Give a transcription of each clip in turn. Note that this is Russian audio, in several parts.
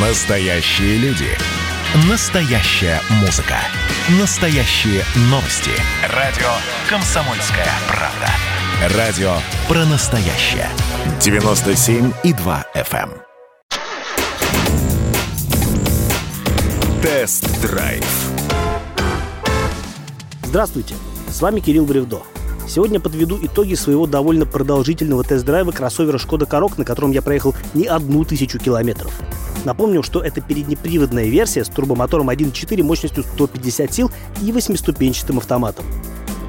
Настоящие люди. Настоящая музыка. Настоящие новости. Радио «Комсомольская правда». Радио про настоящее. 97,2 FM. эм. Тест-драйв. Здравствуйте, с вами Кирилл Бревдо. Сегодня подведу итоги своего довольно продолжительного тест-драйва кроссовера «Шкода Корок», на котором я проехал не одну тысячу километров. Напомню, что это переднеприводная версия с турбомотором 1.4 мощностью 150 сил и восьмиступенчатым автоматом.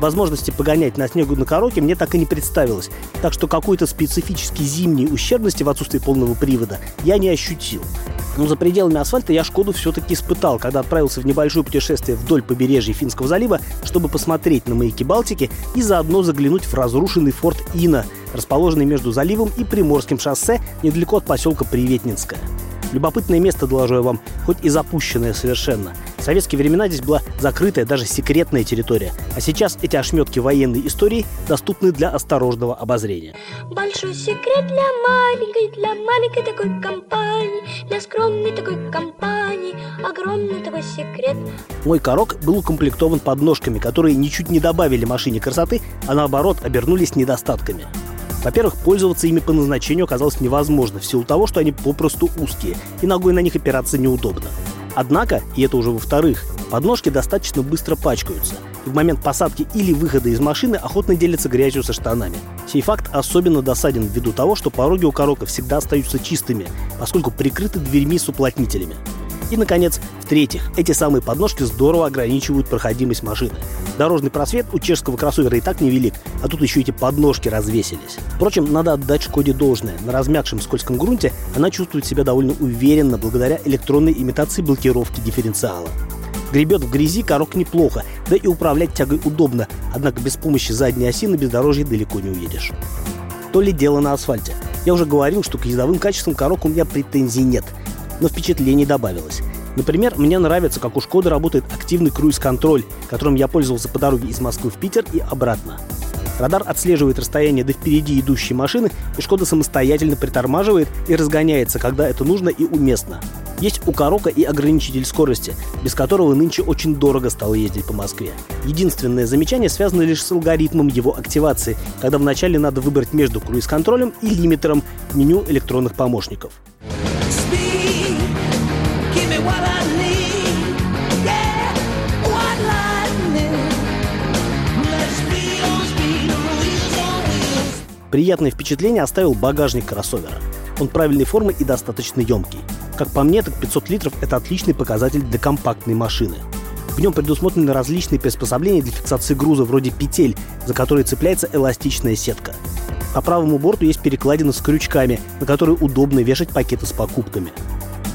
Возможности погонять на снегу на Короке мне так и не представилось, так что какой-то специфической зимней ущербности в отсутствии полного привода я не ощутил. Но за пределами асфальта я Шкоду все-таки испытал, когда отправился в небольшое путешествие вдоль побережья Финского залива, чтобы посмотреть на маяки Балтики и заодно заглянуть в разрушенный форт Ина, расположенный между заливом и Приморским шоссе недалеко от поселка Приветнинское. Любопытное место, доложу я вам, хоть и запущенное совершенно. В советские времена здесь была закрытая, даже секретная территория. А сейчас эти ошметки военной истории доступны для осторожного обозрения. Большой секрет для маленькой, для маленькой такой компании, для скромной такой компании, огромный такой секрет. Мой корок был укомплектован подножками, которые ничуть не добавили машине красоты, а наоборот обернулись недостатками. Во-первых, пользоваться ими по назначению оказалось невозможно в силу того, что они попросту узкие, и ногой на них опираться неудобно. Однако, и это уже во-вторых, подножки достаточно быстро пачкаются. И в момент посадки или выхода из машины охотно делятся грязью со штанами. Сей факт особенно досаден ввиду того, что пороги у корока всегда остаются чистыми, поскольку прикрыты дверьми с уплотнителями. И, наконец, в-третьих, эти самые подножки здорово ограничивают проходимость машины. Дорожный просвет у чешского кроссовера и так невелик, а тут еще эти подножки развесились. Впрочем, надо отдать Шкоде должное. На размягшем скользком грунте она чувствует себя довольно уверенно благодаря электронной имитации блокировки дифференциала. Гребет в грязи корок неплохо, да и управлять тягой удобно, однако без помощи задней оси на бездорожье далеко не уедешь. То ли дело на асфальте. Я уже говорил, что к ездовым качествам корок у меня претензий нет – но впечатлений добавилось. Например, мне нравится, как у Шкоды работает активный круиз-контроль, которым я пользовался по дороге из Москвы в Питер и обратно. Радар отслеживает расстояние до впереди идущей машины, и Шкода самостоятельно притормаживает и разгоняется, когда это нужно и уместно. Есть у Корока и ограничитель скорости, без которого нынче очень дорого стало ездить по Москве. Единственное замечание связано лишь с алгоритмом его активации, когда вначале надо выбрать между круиз-контролем и лимитером меню электронных помощников. Приятное впечатление оставил багажник кроссовера. Он правильной формы и достаточно емкий. Как по мне, так 500 литров – это отличный показатель для компактной машины. В нем предусмотрены различные приспособления для фиксации груза, вроде петель, за которые цепляется эластичная сетка. По правому борту есть перекладина с крючками, на которые удобно вешать пакеты с покупками.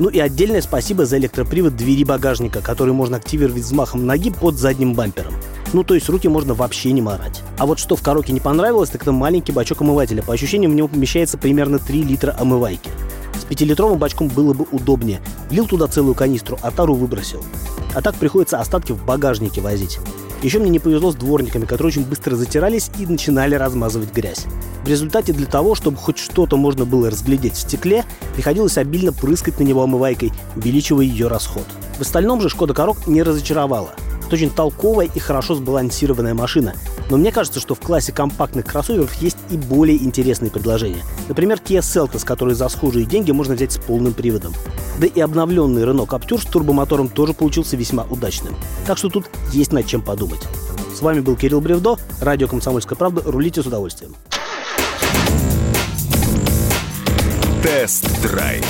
Ну и отдельное спасибо за электропривод двери багажника, который можно активировать взмахом ноги под задним бампером. Ну, то есть руки можно вообще не морать. А вот что в коробке не понравилось, так это маленький бачок омывателя. По ощущениям, в него помещается примерно 3 литра омывайки. С пятилитровым бачком было бы удобнее. Влил туда целую канистру, а тару выбросил. А так приходится остатки в багажнике возить. Еще мне не повезло с дворниками, которые очень быстро затирались и начинали размазывать грязь. В результате для того, чтобы хоть что-то можно было разглядеть в стекле, приходилось обильно прыскать на него омывайкой, увеличивая ее расход. В остальном же Шкода Корок не разочаровала. Это очень толковая и хорошо сбалансированная машина. Но мне кажется, что в классе компактных кроссоверов есть и более интересные предложения. Например, Kia Seltos, который за схожие деньги можно взять с полным приводом. Да и обновленный Renault Captur с турбомотором тоже получился весьма удачным. Так что тут есть над чем подумать. С вами был Кирилл Бревдо, радио «Комсомольская правда». Рулите с удовольствием. Тест-драйв